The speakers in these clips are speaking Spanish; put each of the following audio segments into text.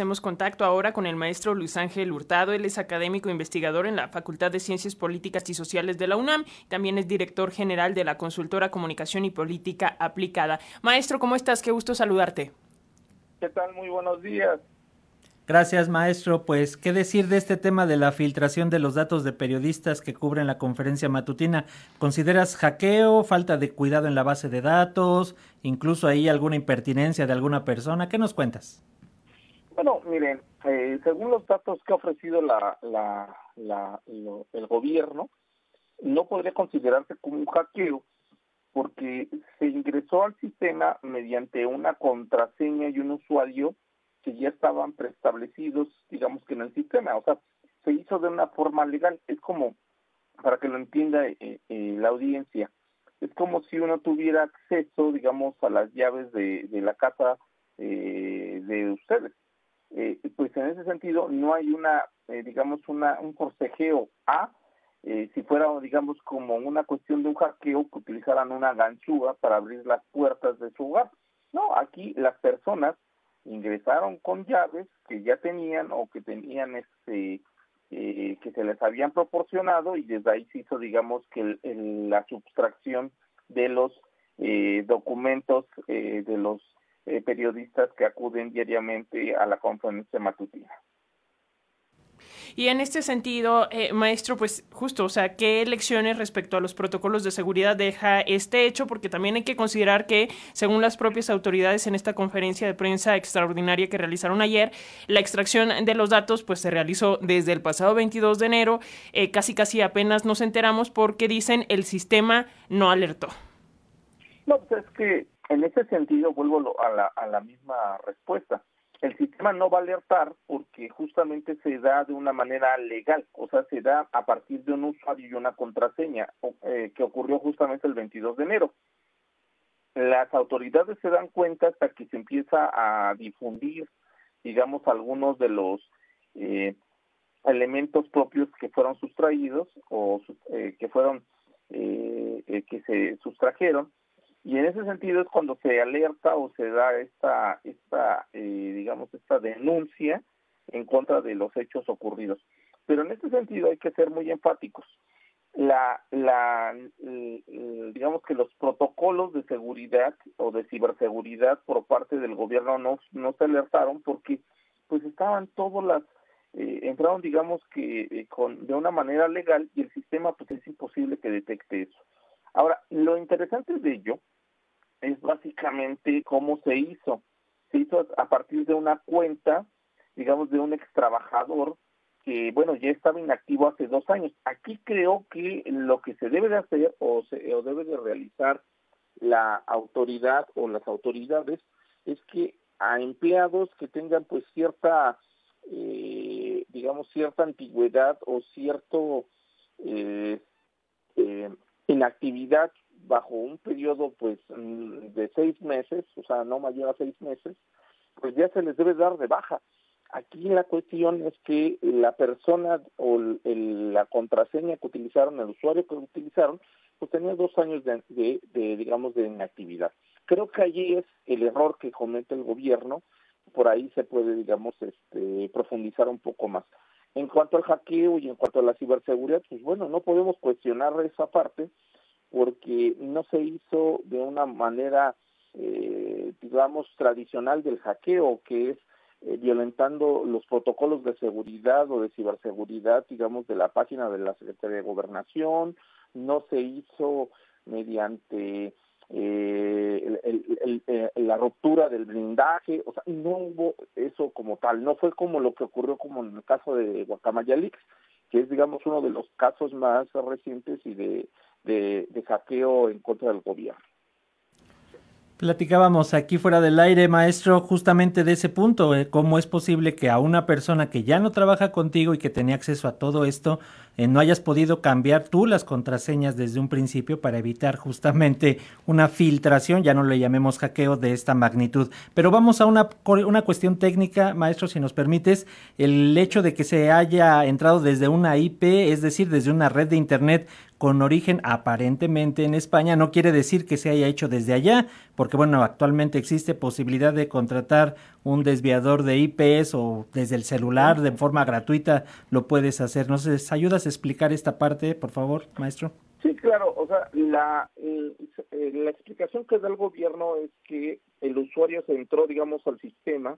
hacemos contacto ahora con el maestro Luis Ángel Hurtado. Él es académico e investigador en la Facultad de Ciencias Políticas y Sociales de la UNAM. También es director general de la consultora Comunicación y Política Aplicada. Maestro, ¿cómo estás? Qué gusto saludarte. ¿Qué tal? Muy buenos días. Gracias, maestro. Pues, ¿qué decir de este tema de la filtración de los datos de periodistas que cubren la conferencia matutina? ¿Consideras hackeo, falta de cuidado en la base de datos, incluso ahí alguna impertinencia de alguna persona? ¿Qué nos cuentas? Bueno, miren, eh, según los datos que ha ofrecido la, la, el gobierno, no podría considerarse como un hackeo porque se ingresó al sistema mediante una contraseña y un usuario que ya estaban preestablecidos, digamos que en el sistema, o sea, se hizo de una forma legal, es como, para que lo entienda eh, eh, la audiencia, es como si uno tuviera acceso, digamos, a las llaves de, de la casa eh, de ustedes. Pues en ese sentido no hay una, digamos, una un forcejeo a, si fuera, digamos, como una cuestión de un hackeo que utilizaran una ganchúa para abrir las puertas de su hogar. No, aquí las personas ingresaron con llaves que ya tenían o que tenían este eh, que se les habían proporcionado y desde ahí se hizo digamos que la sustracción de los eh, documentos eh, de los periodistas que acuden diariamente a la conferencia matutina. Y en este sentido, eh, maestro, pues justo, o sea, ¿qué lecciones respecto a los protocolos de seguridad deja este hecho? Porque también hay que considerar que, según las propias autoridades en esta conferencia de prensa extraordinaria que realizaron ayer, la extracción de los datos pues se realizó desde el pasado 22 de enero, eh, casi casi apenas nos enteramos porque dicen el sistema no alertó. No, pues es que en ese sentido vuelvo a la, misma respuesta el sistema no va a alertar porque justamente se da de una manera legal, o sea, se da a partir de un usuario y una contraseña eh, que ocurrió justamente el 22 de enero. Las autoridades se dan cuenta hasta que se empieza a difundir, digamos, algunos de los eh, elementos propios que fueron sustraídos o eh, que fueron que se sustrajeron y en ese sentido es cuando se alerta o se da esta, esta eh, digamos, esta denuncia en contra de los hechos ocurridos. Pero en este sentido hay que ser muy enfáticos. La, la, digamos que los protocolos de seguridad o de ciberseguridad por parte del gobierno no, no se alertaron porque pues estaban todas las eh, entraron digamos que eh, con de una manera legal y el sistema pues es imposible que detecte eso Ahora, lo interesante de ello es básicamente cómo se hizo. Se hizo a partir de una cuenta, digamos, de un ex trabajador que, bueno, ya estaba inactivo hace dos años. Aquí creo que lo que se debe de hacer o, se, o debe de realizar la autoridad o las autoridades es que a empleados que tengan pues cierta, eh, digamos, cierta antigüedad o cierto eh, inactividad bajo un periodo pues mm, de seis meses, o sea, no mayor a seis meses, pues ya se les debe dar de baja. Aquí la cuestión es que la persona o la contraseña que utilizaron, el usuario que utilizaron, pues tenía dos años de, de, digamos, de inactividad. Creo que allí es el error que comete el gobierno, por ahí se puede, digamos, este, profundizar un poco más. En cuanto al hackeo y en cuanto a la ciberseguridad, pues bueno, no podemos cuestionar esa parte porque no se hizo de una manera, eh, digamos, tradicional del hackeo, que es eh, violentando los protocolos de seguridad o de ciberseguridad, digamos, de la página de la Secretaría de Gobernación, no se hizo mediante eh, el, la ruptura del blindaje, o sea, no hubo eso como tal, no fue como lo que ocurrió como en el caso de Guacamayalix, que es, digamos, uno de los casos más recientes y de, de, de hackeo en contra del gobierno. Platicábamos aquí fuera del aire, maestro, justamente de ese punto, eh, cómo es posible que a una persona que ya no trabaja contigo y que tenía acceso a todo esto, eh, no hayas podido cambiar tú las contraseñas desde un principio para evitar justamente una filtración, ya no le llamemos hackeo de esta magnitud. Pero vamos a una, una cuestión técnica, maestro, si nos permites, el hecho de que se haya entrado desde una IP, es decir, desde una red de Internet, con origen aparentemente en España. No quiere decir que se haya hecho desde allá, porque bueno, actualmente existe posibilidad de contratar un desviador de IPs o desde el celular de forma gratuita lo puedes hacer. ¿Nos ayudas a explicar esta parte, por favor, maestro? Sí, claro. O sea, la, eh, la explicación que da el gobierno es que el usuario se entró, digamos, al sistema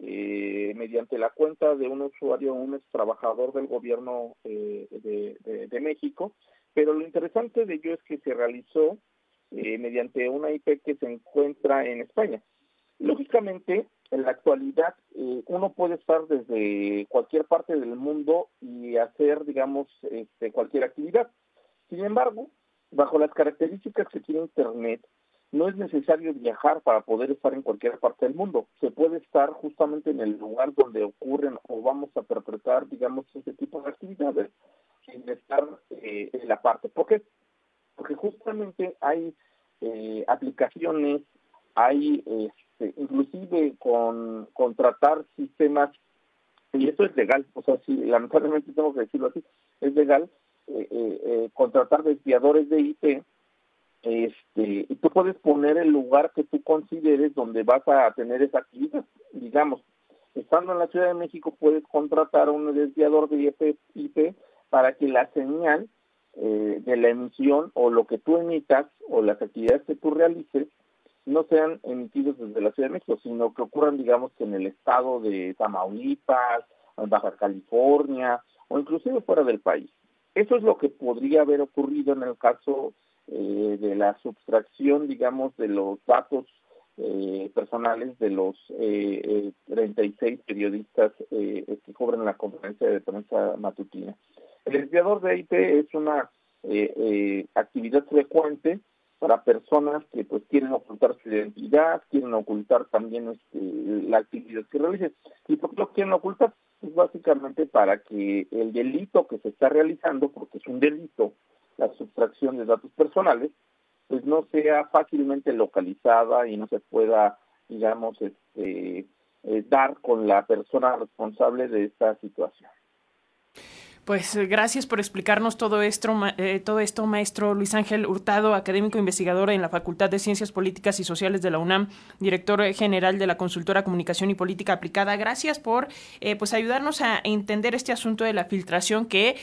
eh, mediante la cuenta de un usuario, un ex trabajador del gobierno eh, de, México, pero lo interesante de ello es que se realizó eh, mediante una IP que se encuentra en España. Lógicamente, en la actualidad, uno puede estar desde cualquier parte del mundo y hacer, digamos, este, cualquier actividad. Sin embargo, bajo las características que tiene Internet, no es necesario viajar para poder estar en cualquier parte del mundo. Se puede estar justamente en el lugar donde ocurren o vamos a perpetrar, digamos, ese tipo de actividades sin estar eh, en la parte. ¿Por qué? Porque justamente hay eh, aplicaciones, hay este, inclusive con contratar sistemas, y eso es legal, o sea, sí, lamentablemente tengo que decirlo así, es legal eh, contratar desviadores de IP este, y tú puedes poner el lugar que tú consideres donde vas a tener esa actividad. Digamos, estando en la Ciudad de México puedes contratar un desviador de IP para que la señal eh, de la emisión o lo que tú emitas o las actividades que tú realices no sean emitidos desde la Ciudad de México, sino que ocurran, digamos, en el estado de Tamaulipas, en Baja California o inclusive fuera del país. Eso es lo que podría haber ocurrido en el caso eh, de la subtracción, digamos, de los datos eh, personales de los eh, 36 periodistas eh, que cobran la conferencia de prensa matutina. El desviador de IP es una actividad frecuente para personas que pues quieren ocultar su identidad, quieren ocultar también este, la actividad que realicen. ¿Y por qué lo quieren ocultar? Es básicamente para que el delito que se está realizando, porque es un delito, la sustracción de datos personales, pues no sea fácilmente localizada y no se pueda, digamos, este, eh, dar con la persona responsable de esta situación. Pues eh, gracias por explicarnos todo esto, eh, todo esto, maestro Luis Ángel Hurtado, académico investigador en la Facultad de Ciencias Políticas y Sociales de la UNAM, director general de la consultora Comunicación y Política Aplicada. Gracias por eh, pues ayudarnos a entender este asunto de la filtración que,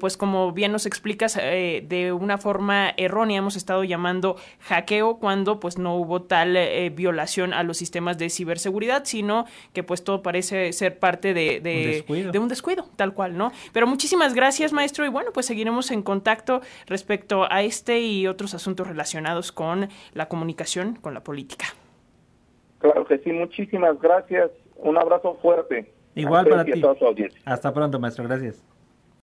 pues como bien nos explicas, de una forma errónea hemos estado llamando hackeo cuando pues no hubo tal violación a los sistemas de ciberseguridad, sino que pues todo parece ser parte de, de, un, de un descuido, tal cual, ¿no? Pero muchísimas gracias, maestro. Y bueno, pues seguiremos en contacto respecto a este y otros asuntos relacionados con la comunicación, con la política. Claro que sí, muchísimas gracias. Un abrazo fuerte. Igual para ti. Hasta pronto, maestro. Gracias.